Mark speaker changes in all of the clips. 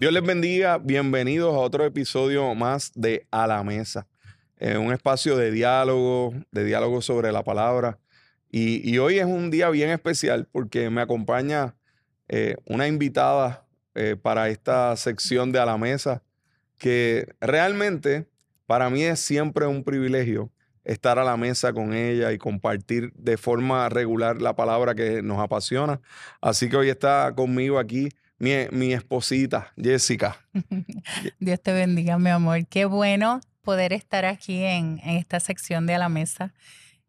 Speaker 1: Dios les bendiga, bienvenidos a otro episodio más de A la Mesa, eh, un espacio de diálogo, de diálogo sobre la palabra. Y, hoy es un día bien especial porque me acompaña eh, una invitada eh, para esta sección de A la Mesa, que realmente para mí es siempre un privilegio estar a la mesa con ella y compartir de forma regular la palabra que nos apasiona. Así que hoy está conmigo aquí mi, esposita, Jessica.
Speaker 2: Dios te bendiga, mi amor. Qué bueno poder estar aquí en, esta sección de A la Mesa.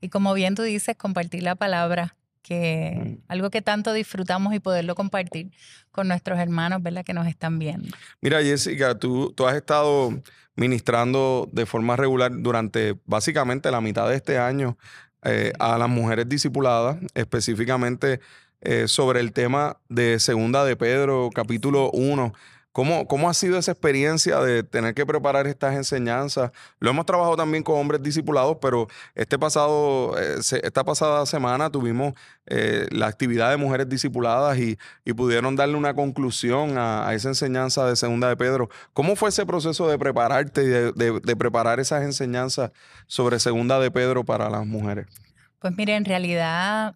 Speaker 2: Y como bien tú dices, compartir la palabra, que mm. algo que tanto disfrutamos y poderlo compartir con nuestros hermanos, ¿verdad? Que nos están viendo.
Speaker 1: Mira, Jessica, tú, tú has estado ministrando de forma regular durante básicamente la mitad de este año eh, a las mujeres discipuladas, específicamente eh, sobre el tema de Segunda de Pedro, capítulo 1. ¿Cómo, ¿Cómo, ha sido esa experiencia de tener que preparar estas enseñanzas? Lo hemos trabajado también con hombres discipulados, pero este pasado, eh, esta pasada semana tuvimos eh, la actividad de mujeres discipuladas y, pudieron darle una conclusión a, esa enseñanza de Segunda de Pedro. ¿Cómo fue ese proceso de prepararte y de preparar esas enseñanzas sobre Segunda de Pedro para las mujeres?
Speaker 2: Pues mire, en realidad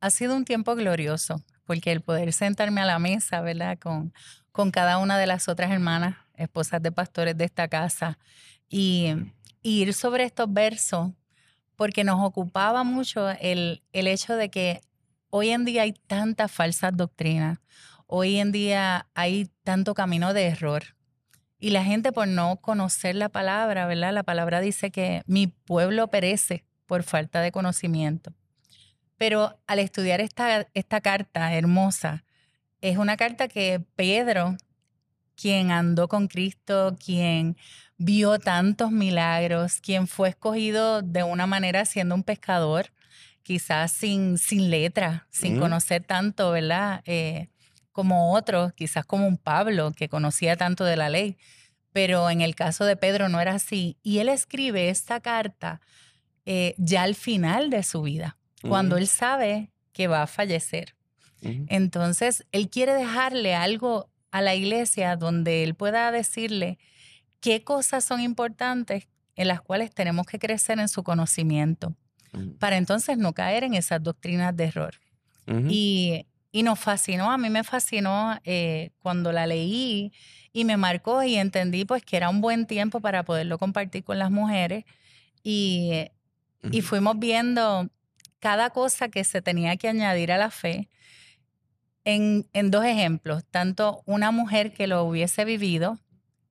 Speaker 2: ha sido un tiempo glorioso, porque el poder sentarme a la mesa, ¿verdad? Con, con cada una de las otras hermanas, esposas de pastores de esta casa, y, ir sobre estos versos, porque nos ocupaba mucho el, el hecho de que hoy en día hay tantas falsas doctrinas, hoy en día hay tanto camino de error. Y la gente por no conocer la palabra, ¿verdad? La palabra dice que mi pueblo perece por falta de conocimiento. Pero al estudiar esta, esta carta hermosa, es una carta que Pedro, quien andó con Cristo, quien vio tantos milagros, quien fue escogido de una manera siendo un pescador, quizás sin, sin letra, sin conocer tanto, ¿verdad? Eh, como otros, quizás como un Pablo que conocía tanto de la ley. Pero en el caso de Pedro no era así. Y él escribe esta carta eh, ya al final de su vida cuando él sabe que va a fallecer. Entonces, él quiere dejarle algo a la iglesia donde él pueda decirle qué cosas son importantes en las cuales tenemos que crecer en su conocimiento, para entonces no caer en esas doctrinas de error. y, nos fascinó, a mí me fascinó eh, cuando la leí y me marcó y entendí pues que era un buen tiempo para poderlo compartir con las mujeres y, y fuimos viendo cada cosa que se tenía que añadir a la fe en, dos ejemplos, tanto una mujer que lo hubiese vivido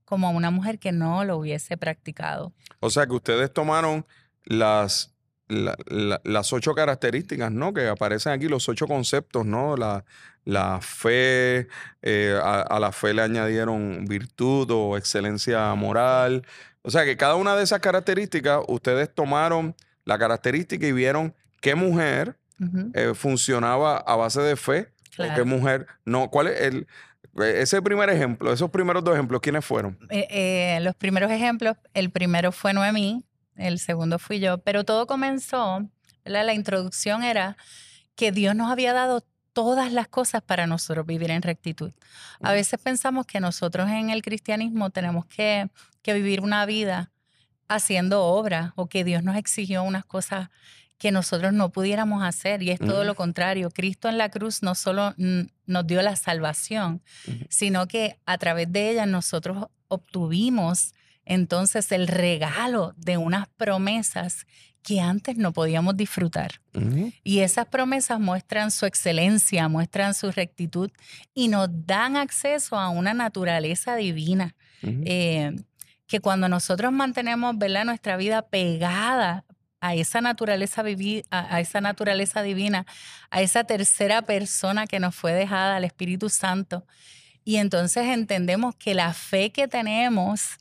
Speaker 2: como una mujer que no lo hubiese practicado.
Speaker 1: O sea que ustedes tomaron las, las ocho características, ¿no? Que aparecen aquí, los ocho conceptos, ¿no? La, la fe, eh, a, a, la fe le añadieron virtud o excelencia moral. O sea que cada una de esas características, ustedes tomaron la característica y vieron qué mujer eh, funcionaba a base de fe qué mujer no. ¿Cuál es el ese primer ejemplo, esos primeros dos ejemplos, quiénes fueron?
Speaker 2: Eh, eh, los primeros ejemplos, el primero fue Noemí, el segundo fui yo, pero todo comenzó, la introducción era que Dios nos había dado todas las cosas para nosotros vivir en rectitud. A veces pensamos que nosotros en el cristianismo tenemos que, que vivir una vida haciendo obra o que Dios nos exigió unas cosas que nosotros no pudiéramos hacer. Y es todo lo contrario. Cristo en la cruz no solo nos dio la salvación, sino que a través de ella nosotros obtuvimos entonces el regalo de unas promesas que antes no podíamos disfrutar. Y esas promesas muestran su excelencia, muestran su rectitud y nos dan acceso a una naturaleza divina. Eh, que cuando nosotros mantenemos nuestra vida pegada a esa naturaleza a, esa naturaleza divina, a esa tercera persona que nos fue dejada, al Espíritu Santo. Y entonces entendemos que la fe que tenemos,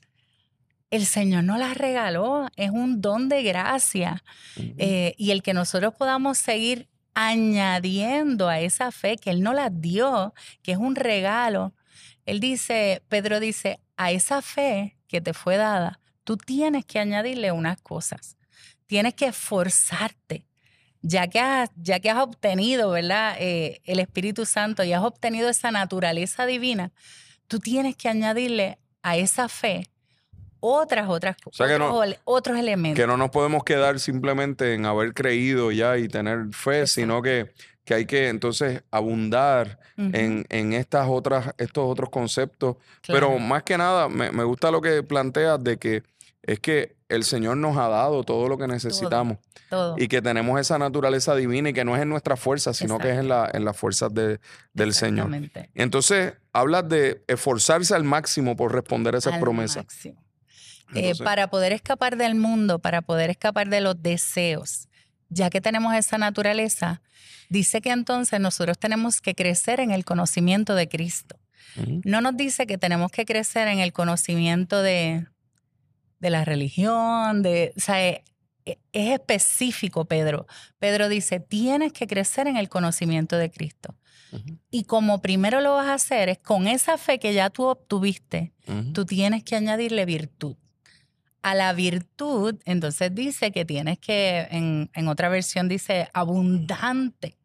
Speaker 2: el Señor nos la regaló, es un don de gracia. Eh, y el que nosotros podamos seguir añadiendo a esa fe que Él nos la dio, que es un regalo. Él dice, Pedro dice, a esa fe que te fue dada, tú tienes que añadirle unas cosas tienes que esforzarte, ya que has, ya que has obtenido, ¿verdad? Eh, el Espíritu Santo y has obtenido esa naturaleza divina, tú tienes que añadirle a esa fe otras, otras,
Speaker 1: sea que
Speaker 2: otros,
Speaker 1: no-
Speaker 2: ole- otros elementos.
Speaker 1: Que no nos podemos quedar simplemente en haber creído ya y tener fe, sino que, que hay que entonces abundar en, en estas otras, estos otros conceptos.
Speaker 2: claro.
Speaker 1: Pero más que nada, me, me gusta lo que planteas de que es que el Señor nos ha dado todo lo que necesitamos
Speaker 2: todo.
Speaker 1: y que tenemos esa naturaleza divina y que no es en nuestra fuerza, sino que es en, la, en las fuerzas de- del Señor. Entonces, hablas de esforzarse al máximo por responder a esas
Speaker 2: Al
Speaker 1: promesas.
Speaker 2: Eh, para poder escapar del mundo, para poder escapar de los deseos, ya que tenemos esa naturaleza, dice que entonces nosotros tenemos que crecer en el conocimiento de Cristo. No nos dice que tenemos que crecer en el conocimiento de, de la religión, de, o sea, e- e- es específico, Pedro. Pedro dice, tienes que crecer en el conocimiento de Cristo. Y como primero lo vas a hacer es con esa fe que ya tú obtuviste, tú tienes que añadirle virtud. A la virtud, entonces dice que tienes que, en, en otra versión dice abundante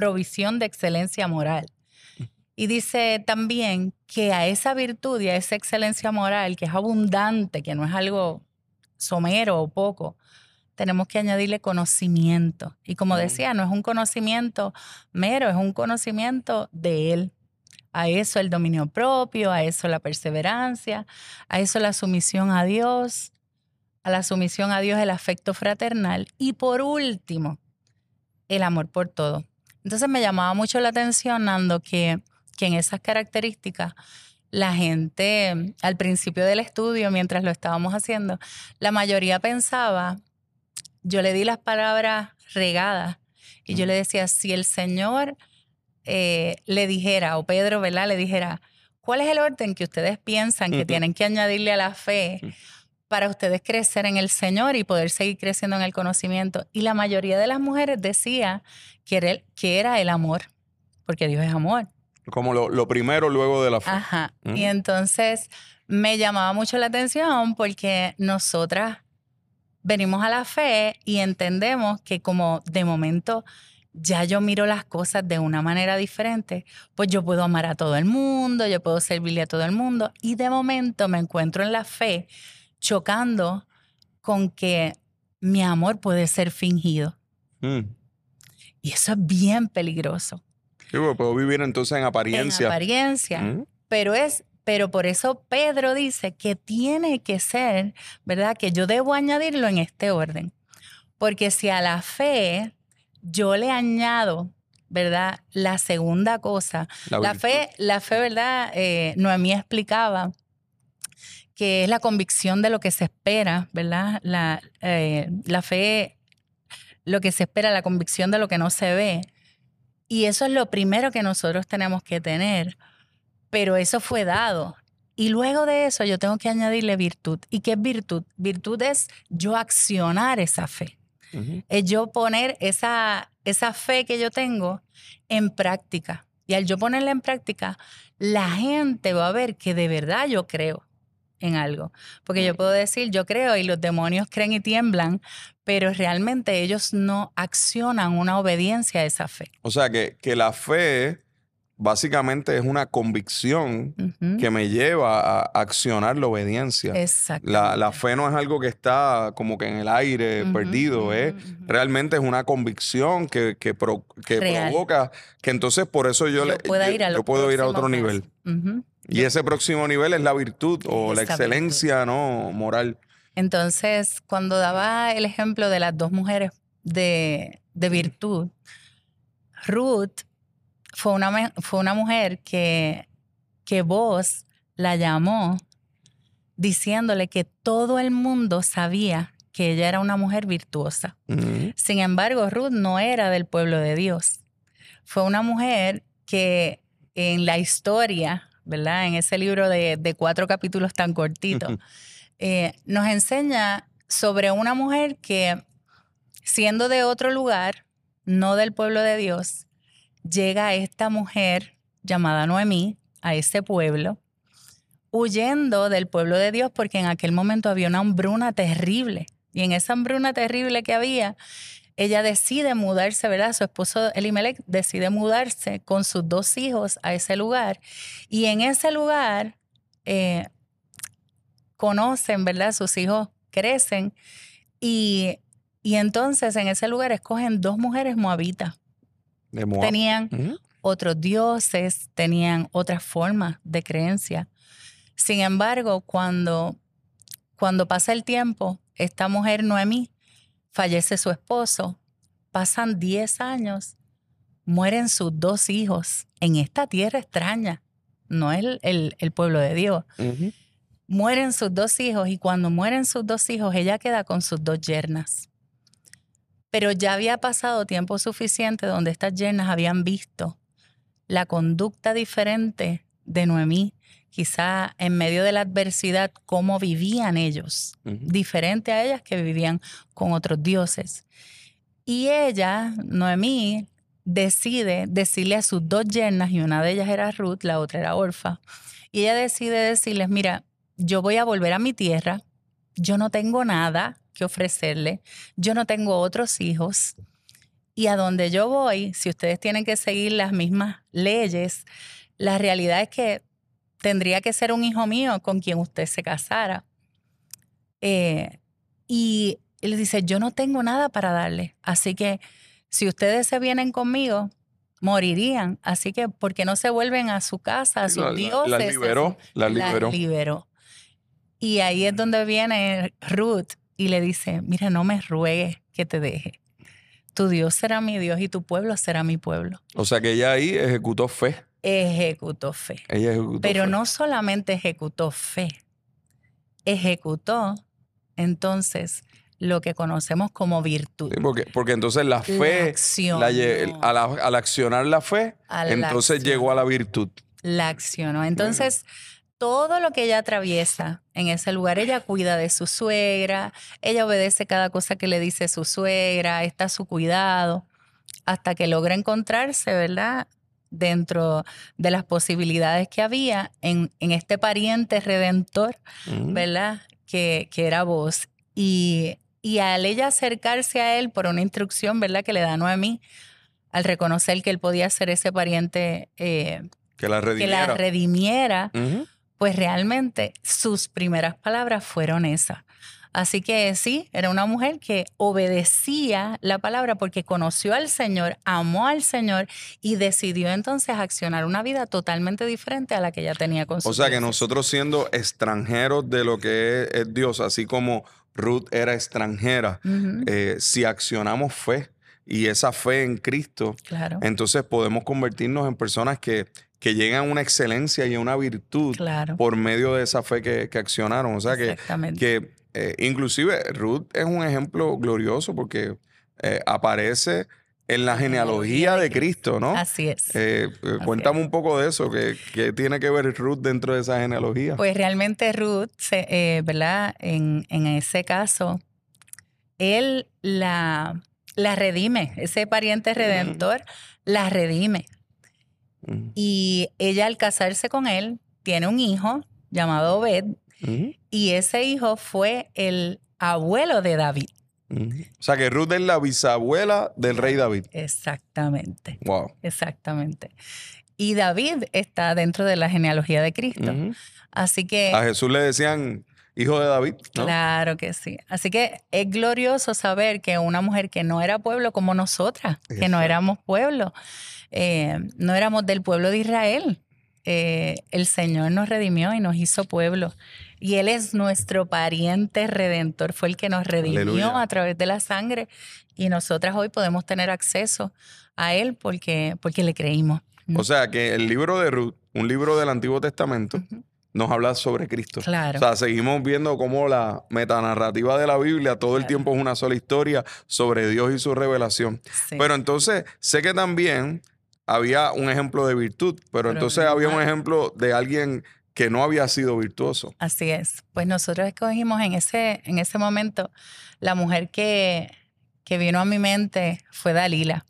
Speaker 2: provisión de excelencia moral. Y dice también que a esa virtud y a esa excelencia moral, que es abundante, que no es algo somero o poco, tenemos que añadirle conocimiento. Y como
Speaker 1: Mm.
Speaker 2: decía, no es un conocimiento mero, es un conocimiento de Él. A eso el dominio propio, a eso la perseverancia, a eso la sumisión a Dios, a la sumisión a Dios el afecto fraternal y por último, el amor por todo. Entonces me llamaba mucho la atención, Nando, que, que en esas características la gente, al principio del estudio, mientras lo estábamos haciendo, la mayoría pensaba, yo le di las palabras regadas y yo le decía, si el Señor eh, le dijera, o Pedro, ¿verdad? Le dijera, ¿cuál es el orden que ustedes piensan que tienen que añadirle a la fe para ustedes crecer en el Señor y poder seguir creciendo en el conocimiento? Y la mayoría de las mujeres decía que era el, que era el amor, porque Dios es amor.
Speaker 1: Como lo, lo primero luego de la fe.
Speaker 2: Ajá.
Speaker 1: Mm.
Speaker 2: Y entonces me llamaba mucho la atención porque nosotras venimos a la fe y entendemos que como de momento ya yo miro las cosas de una manera diferente, pues yo puedo amar a todo el mundo, yo puedo servirle a todo el mundo y de momento me encuentro en la fe chocando con que mi amor puede ser fingido.
Speaker 1: Mm.
Speaker 2: Y eso es bien peligroso.
Speaker 1: Puedo vivir entonces en apariencia.
Speaker 2: En apariencia.
Speaker 1: Mm.
Speaker 2: Pero es, pero por eso Pedro dice que tiene que ser, ¿verdad? Que yo debo añadirlo en este orden. Porque si a la fe yo le añado, ¿verdad? La segunda cosa. La,
Speaker 1: virtud.
Speaker 2: fe, la fe, ¿verdad? Eh, Noemí explicaba que es la convicción de lo que se espera, ¿verdad? La, eh, la fe, lo que se espera, la convicción de lo que no se ve. Y eso es lo primero que nosotros tenemos que tener. Pero eso fue dado. Y luego de eso yo tengo que añadirle virtud. ¿Y qué es virtud? Virtud es yo accionar esa fe. Es yo poner esa, esa fe que yo tengo en práctica. Y al yo ponerla en práctica, la gente va a ver que de verdad yo creo en algo. Porque yo puedo decir, yo creo y los demonios creen y tiemblan, pero realmente ellos no accionan una obediencia a esa fe.
Speaker 1: O sea que, que la fe básicamente es una convicción que me lleva a accionar la obediencia.
Speaker 2: Exacto.
Speaker 1: La, la fe no es algo que está como que en el aire perdido, ¿eh? Realmente es una convicción que, que, pro- que provoca que entonces por eso yo, le,
Speaker 2: pueda
Speaker 1: yo-
Speaker 2: ir al
Speaker 1: yo puedo ir a otro nivel. Y ese próximo nivel es la virtud o la excelencia no moral.
Speaker 2: Entonces, cuando daba el ejemplo de las dos mujeres de, de virtud, Ruth fue una, fue una mujer que, que vos la llamó diciéndole que todo el mundo sabía que ella era una mujer virtuosa.
Speaker 1: Ujú.
Speaker 2: Sin embargo, Ruth no era del pueblo de Dios. Fue una mujer que en la historia, ¿verdad? En ese libro de, de cuatro capítulos tan cortitos, eh, nos enseña sobre una mujer que, siendo de otro lugar, no del pueblo de Dios, llega esta mujer llamada Noemí a ese pueblo, huyendo del pueblo de Dios porque en aquel momento había una hambruna terrible. Y en esa hambruna terrible que había, ella decide mudarse, ¿verdad? Su esposo Elimelech decide mudarse con sus dos hijos a ese lugar. Y en ese lugar eh, conocen, ¿verdad? Sus hijos crecen y, y, entonces en ese lugar escogen dos mujeres moabitas.
Speaker 1: De Moab.
Speaker 2: Tenían otros dioses, tenían otras formas de creencia. Sin embargo, cuando, cuando pasa el tiempo, esta mujer Noemí fallece su esposo, pasan 10 años, mueren sus dos hijos en esta tierra extraña, no es el, el, pueblo de Dios. Mueren sus dos hijos y cuando mueren sus dos hijos, ella queda con sus dos yernas. Pero ya había pasado tiempo suficiente donde estas yernas habían visto la conducta diferente de Noemí, quizá en medio de la adversidad, cómo vivían ellos, diferente a ellas que vivían con otros dioses. Y ella, Noemí, decide decirle a sus dos yernas, y una de ellas era Ruth, la otra era Orfa, y ella decide decirles, mira, yo voy a volver a mi tierra, yo no tengo nada que ofrecerle, yo no tengo otros hijos, y a donde yo voy, si ustedes tienen que seguir las mismas leyes, la realidad es que tendría que ser un hijo mío con quien usted se casara. Eh, y él dice, yo no tengo nada para darle, así que si ustedes se vienen conmigo, morirían. Así que, ¿por qué no se vuelven a su casa, a sus
Speaker 1: la,
Speaker 2: dioses?
Speaker 1: La liberó, la liberó.
Speaker 2: La liberó. Y ahí es donde viene Ruth y le dice, mira, no me ruegues que te deje. Tu Dios será mi Dios y tu pueblo será mi pueblo.
Speaker 1: O sea que ella ahí ejecutó fe.
Speaker 2: Ejecutó fe.
Speaker 1: Ella ejecutó
Speaker 2: Pero
Speaker 1: fe.
Speaker 2: no solamente ejecutó fe, ejecutó entonces lo que conocemos como virtud.
Speaker 1: Sí, porque, porque entonces la fe,
Speaker 2: La acción.
Speaker 1: la lle- al, al accionar la fe,
Speaker 2: la
Speaker 1: entonces
Speaker 2: acción.
Speaker 1: llegó a la virtud.
Speaker 2: La accionó. Entonces, todo lo que ella atraviesa en ese lugar, ella cuida de su suegra, ella obedece cada cosa que le dice su suegra, está a su cuidado, hasta que logra encontrarse, ¿verdad? Dentro de las posibilidades que había en, en este pariente redentor,
Speaker 1: Ujú.
Speaker 2: ¿verdad? Que, que era vos. Y, y al ella acercarse a él por una instrucción, ¿verdad? Que le da Noemí, al reconocer que él podía ser ese pariente eh,
Speaker 1: Que la
Speaker 2: que
Speaker 1: redimiera.
Speaker 2: la redimiera,
Speaker 1: Ujú.
Speaker 2: Pues realmente sus primeras palabras fueron esas. Así que sí, era una mujer que obedecía la palabra porque conoció al Señor, amó al Señor y decidió entonces accionar una vida totalmente diferente a la que ella tenía con
Speaker 1: O
Speaker 2: sus
Speaker 1: sea que nosotros siendo extranjeros de lo que es, es Dios, así como Ruth era extranjera, eh, si accionamos fe y esa fe en Cristo,
Speaker 2: claro,
Speaker 1: entonces podemos convertirnos en personas que, que llegan a una excelencia y a una virtud
Speaker 2: claro.
Speaker 1: por medio de esa fe que, que accionaron. O sea que, que eh, inclusive Ruth es un ejemplo glorioso porque eh, aparece en la genealogía de Cristo, ¿no?
Speaker 2: Así es.
Speaker 1: Eh, eh, cuéntame un poco de eso, que, que tiene que ver Ruth dentro de esa genealogía.
Speaker 2: Pues realmente Ruth, se- eh, ¿verdad? En, en ese caso, él la, la redime, ese pariente redentor la redime.
Speaker 1: Ujú,
Speaker 2: Y ella al casarse con él tiene un hijo llamado Obed
Speaker 1: ujú,
Speaker 2: y ese hijo fue el abuelo de David.
Speaker 1: ujú. O sea que Ruth es la bisabuela del rey David.
Speaker 2: Exactamente,
Speaker 1: Wow.
Speaker 2: exactamente. Y David está dentro de la genealogía de Cristo. Así que...
Speaker 1: A Jesús le decían hijo de David, ¿no?
Speaker 2: Claro que sí. Así que es glorioso saber que una mujer que no era pueblo como nosotras, que no éramos pueblo, eh, no éramos del pueblo de Israel, eh, el Señor nos redimió y nos hizo pueblo. Y Él es nuestro pariente redentor, fue el que nos redimió
Speaker 1: Aleluya.
Speaker 2: a través de la sangre y nosotras hoy podemos tener acceso a Él porque, porque le creímos.
Speaker 1: O sea que el libro de Ruth, un libro del Antiguo Testamento, nos habla sobre Cristo.
Speaker 2: Claro.
Speaker 1: O sea, seguimos viendo cómo la metanarrativa de la Biblia todo el tiempo es una sola historia sobre Dios y su revelación.
Speaker 2: Sí.
Speaker 1: Pero entonces, sé que también había un ejemplo de virtud, pero,
Speaker 2: Pero
Speaker 1: entonces había un ejemplo de alguien que no había sido virtuoso.
Speaker 2: Así es. Pues nosotros escogimos en ese, en ese momento la mujer que, que vino a mi mente fue Dalila.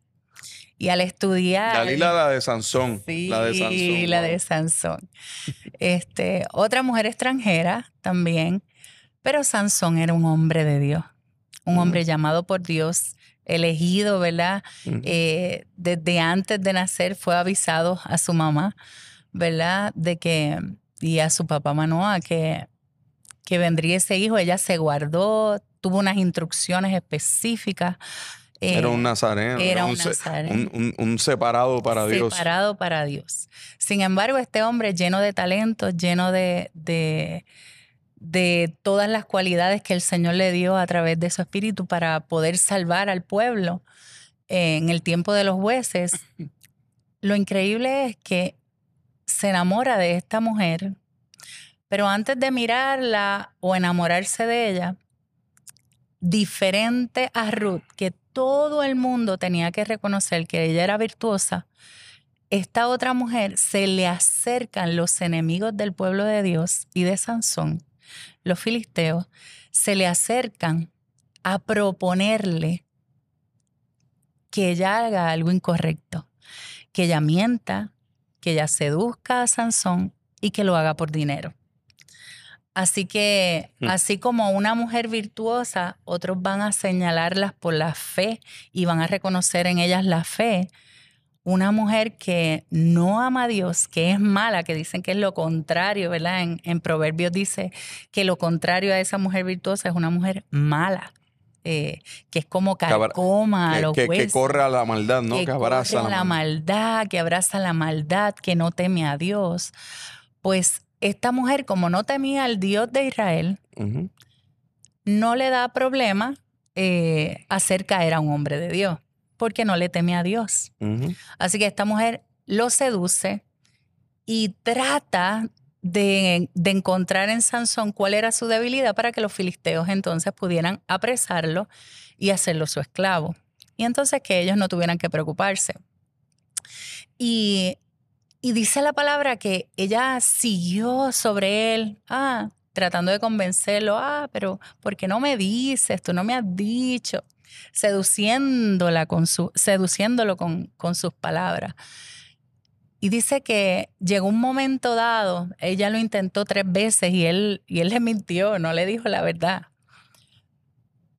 Speaker 2: Y al estudiar.
Speaker 1: Dalila, la de Sansón.
Speaker 2: Sí,
Speaker 1: la de Sansón.
Speaker 2: la
Speaker 1: wow.
Speaker 2: de Sansón. Este, otra mujer extranjera también, pero Sansón era un hombre de Dios, un
Speaker 1: Mm.
Speaker 2: hombre llamado por Dios, elegido, ¿verdad? Eh, desde antes de nacer fue avisado a su mamá, ¿verdad? De que, y a su papá Manoa, que, que vendría ese hijo. Ella se guardó, tuvo unas instrucciones específicas. eh,
Speaker 1: era un nazareno.
Speaker 2: era un nazareno.
Speaker 1: un- un- un separado para Dios.
Speaker 2: separado para Dios. Sin embargo, este hombre lleno de talentos, lleno de, de, de todas las cualidades que el Señor le dio a través de su espíritu para poder salvar al pueblo en el tiempo de los jueces, lo increíble es que se enamora de esta mujer, pero antes de mirarla o enamorarse de ella, diferente a Ruth, que todo el mundo tenía que reconocer que ella era virtuosa, esta otra mujer se le acercan los enemigos del pueblo de Dios y de Sansón, los filisteos, se le acercan a proponerle que ella haga algo incorrecto, que ella mienta, que ella seduzca a Sansón y que lo haga por dinero. Así que,
Speaker 1: Hmm.
Speaker 2: así como una mujer virtuosa, otros van a señalarlas por la fe y van a reconocer en ellas la fe. Una mujer que no ama a Dios, que es mala, que dicen que es lo contrario, ¿verdad? En, en Proverbios dice que lo contrario a esa mujer virtuosa es una mujer mala, eh, que es como carcoma a
Speaker 1: que,
Speaker 2: los
Speaker 1: que- que
Speaker 2: huesos
Speaker 1: corre a la maldad, ¿no?
Speaker 2: que,
Speaker 1: Que, abraza
Speaker 2: corre
Speaker 1: la,
Speaker 2: la
Speaker 1: maldad.
Speaker 2: maldad, que abraza la maldad, que no teme a Dios. Pues esta mujer, como no temía al Dios de Israel, no le da problema eh, hacer caer a un hombre de Dios, porque no le teme a Dios. Así que esta mujer lo seduce y trata de, de encontrar en Sansón cuál era su debilidad para que los filisteos entonces pudieran apresarlo y hacerlo su esclavo. Y entonces que ellos no tuvieran que preocuparse. Y, y dice la palabra que ella siguió sobre él, ah, tratando de convencerlo, ah, pero ¿por qué no me dices? Tú no me has dicho seduciéndola con su, seduciéndolo con, con sus palabras. Y dice que llegó un momento dado, ella lo intentó tres veces y él, y él le mintió, no le dijo la verdad.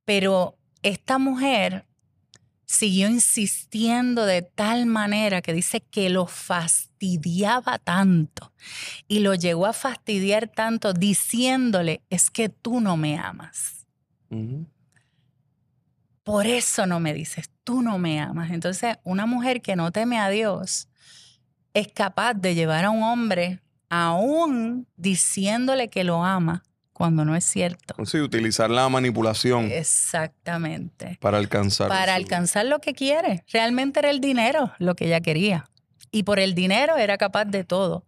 Speaker 2: Pero esta mujer siguió insistiendo de tal manera que dice que lo fastidiaba tanto y lo llegó a fastidiar tanto diciéndole, es que tú no me amas.
Speaker 1: Ujú.
Speaker 2: Por eso no me dices, tú no me amas. Entonces, una mujer que no teme a Dios es capaz de llevar a un hombre aún diciéndole que lo ama cuando no es cierto.
Speaker 1: Sí, utilizar la manipulación
Speaker 2: Exactamente.
Speaker 1: para alcanzar.
Speaker 2: Para alcanzar lo que quiere. Realmente era el dinero lo que ella quería. Y por el dinero era capaz de todo.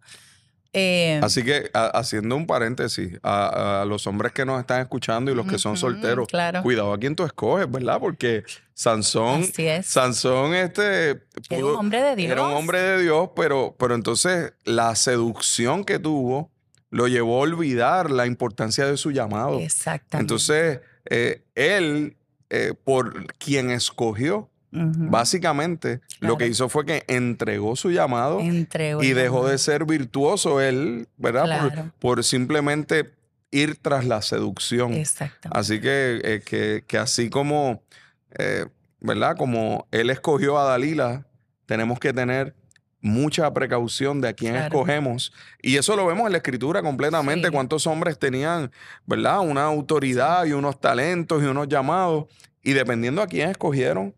Speaker 2: Eh,
Speaker 1: Así que, a- haciendo un paréntesis, a, a los hombres que nos están escuchando y los que son solteros,
Speaker 2: Claro.
Speaker 1: cuidado a quién tú escoges, ¿verdad? Porque Sansón,
Speaker 2: es.
Speaker 1: Sansón, este,
Speaker 2: Era un hombre de Dios.
Speaker 1: era un hombre de Dios, pero, pero entonces la seducción que tuvo lo llevó a olvidar la importancia de su llamado.
Speaker 2: Exactamente.
Speaker 1: Entonces, eh, él, eh, por quien escogió, Básicamente lo que hizo fue que entregó su llamado
Speaker 2: Entregó
Speaker 1: y dejó de ser virtuoso él, ¿verdad? Por-
Speaker 2: Claro.
Speaker 1: Por, simplemente ir tras la seducción.
Speaker 2: Exactamente.
Speaker 1: Así que, eh, que, que así como, eh, ¿verdad? Como él escogió a Dalila, tenemos que tener mucha precaución de a quién
Speaker 2: Claro.
Speaker 1: escogemos. Y eso lo vemos en la escritura completamente,
Speaker 2: Sí.
Speaker 1: cuántos hombres tenían, ¿verdad? Una autoridad y unos talentos y unos llamados. Y dependiendo a quién escogieron,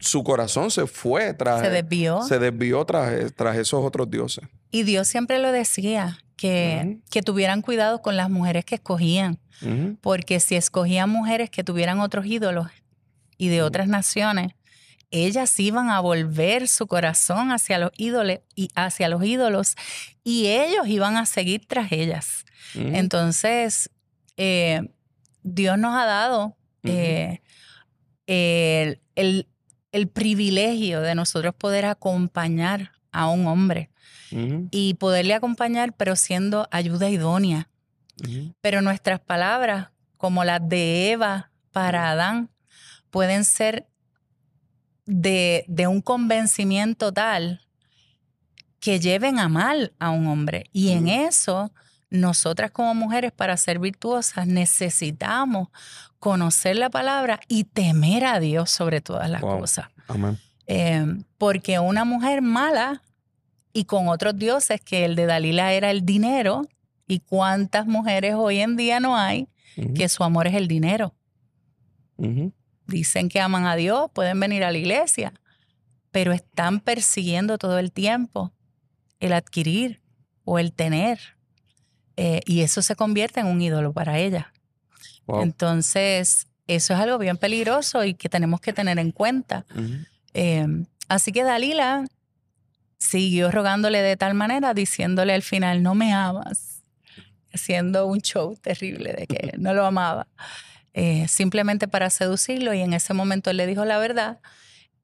Speaker 1: su corazón se fue tras,
Speaker 2: Se desvió.
Speaker 1: se desvió tras, tras esos otros dioses.
Speaker 2: Y Dios siempre lo decía, que, que tuvieran cuidado con las mujeres que escogían, porque si escogían mujeres que tuvieran otros ídolos y de otras naciones, ellas iban a volver su corazón hacia los ídolos y hacia los ídolos y ellos iban a seguir tras ellas. Entonces, eh, Dios nos ha dado eh, el, el- el privilegio de nosotros poder acompañar a un hombre y poderle acompañar, pero siendo ayuda idónea. Pero nuestras palabras, como las de Eva para Adán, pueden ser de, de un convencimiento tal que lleven a mal a un hombre. Y en eso nosotras como mujeres para ser virtuosas necesitamos conocer la palabra y temer a Dios sobre todas las cosas.
Speaker 1: Amén.
Speaker 2: Eh, porque una mujer mala y con otros dioses, que el de Dalila era el dinero, y cuántas mujeres hoy en día no hay que su amor es el dinero. Dicen que aman a Dios, pueden venir a la iglesia, pero están persiguiendo todo el tiempo el adquirir o el tener. Eh, y eso se convierte en un ídolo para ella. Entonces, eso es algo bien peligroso y que tenemos que tener en cuenta. Em, así que Dalila siguió rogándole de tal manera, diciéndole al final, no me amas, haciendo un show terrible de que no lo amaba, eh, simplemente para seducirlo y en ese momento él le dijo la verdad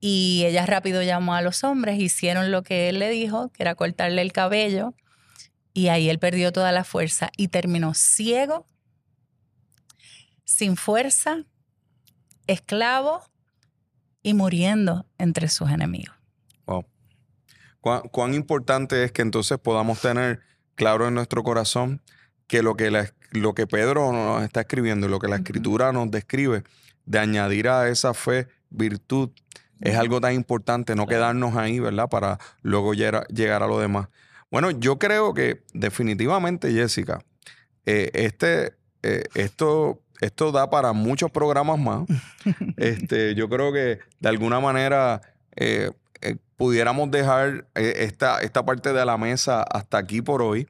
Speaker 2: y ella rápido llamó a los hombres, hicieron lo que él le dijo, que era cortarle el cabello y ahí él perdió toda la fuerza y terminó ciego, sin fuerza, esclavo y muriendo entre sus enemigos.
Speaker 1: Wow. ¿Cuán, importante es que entonces podamos tener claro en nuestro corazón que lo que, lo que Pedro nos está escribiendo, lo que la escritura nos describe, de añadir a esa fe virtud, es algo tan importante, no quedarnos ahí, ¿verdad? Para luego llegar a lo demás. Bueno, yo creo que definitivamente, Jessica, eh, este, eh, esto, esto da para muchos programas más. este, yo creo que de alguna manera eh, pudiéramos dejar esta, esta parte de la mesa hasta aquí por hoy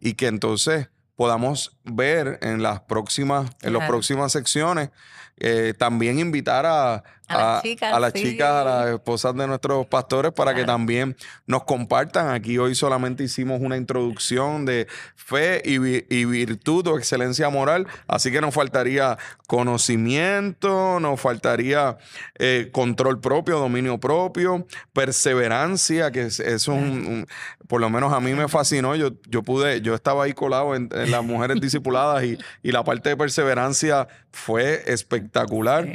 Speaker 1: y que entonces podamos ver en las próximas, en las próximas secciones eh, también invitar a,
Speaker 2: a, las chicas,
Speaker 1: a, las chicas, a las esposas de nuestros pastores para que también nos compartan. Aquí hoy solamente hicimos una introducción de fe y, virtud o excelencia moral, así que nos faltaría conocimiento, nos faltaría eh, control propio, dominio propio, perseverancia, que es, un, por lo menos a mí me fascinó. Yo, yo pude, yo estaba ahí colado en, las mujeres discipuladas y, y la parte de perseverancia fue espectacular.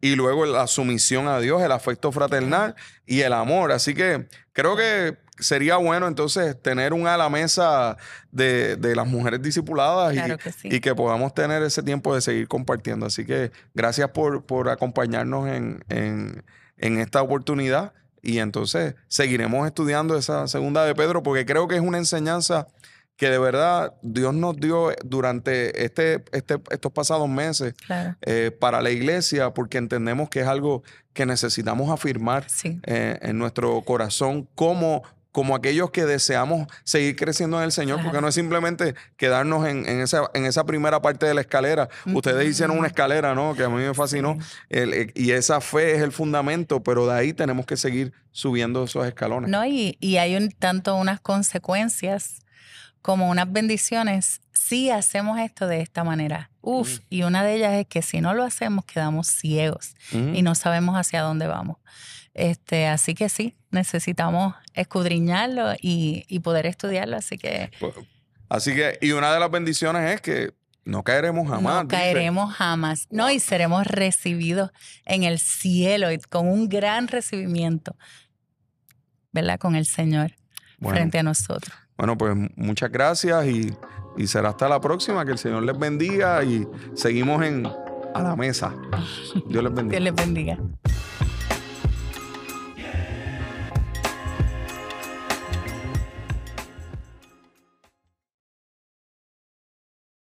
Speaker 1: Y luego la sumisión a Dios, el afecto fraternal y el amor. Así que creo que sería bueno entonces tener un a la mesa de, las mujeres discipuladas y, que podamos tener ese tiempo de seguir compartiendo. Así que gracias por, por acompañarnos en, en esta oportunidad y entonces seguiremos estudiando esa segunda de Pedro porque creo que es una enseñanza que de verdad Dios nos dio durante este, este estos pasados meses eh, para la iglesia, porque entendemos que es algo que necesitamos afirmar eh, en nuestro corazón como, como aquellos que deseamos seguir creciendo en el Señor, porque no es simplemente quedarnos en, esa, en esa primera parte de la escalera. Ustedes hicieron una escalera, ¿no? Que a mí me fascinó. Eh, y esa fe es el fundamento, pero de ahí tenemos que seguir subiendo esos escalones.
Speaker 2: No, y, y hay un tanto unas consecuencias como unas bendiciones si hacemos esto de esta manera. Uf, mm. y una de ellas es que si no lo hacemos quedamos ciegos mm. y no sabemos hacia dónde vamos. Este, así que sí, necesitamos escudriñarlo y, poder estudiarlo, así que...
Speaker 1: Pues, así que, y una de las bendiciones es que no caeremos jamás.
Speaker 2: No caeremos jamás. No, y seremos recibidos en el cielo y con un gran recibimiento, ¿verdad? Con el Señor frente a nosotros.
Speaker 1: Bueno, pues muchas gracias y, será hasta la próxima. Que el Señor les bendiga y seguimos en a la mesa. Dios les bendiga.
Speaker 2: Dios les bendiga.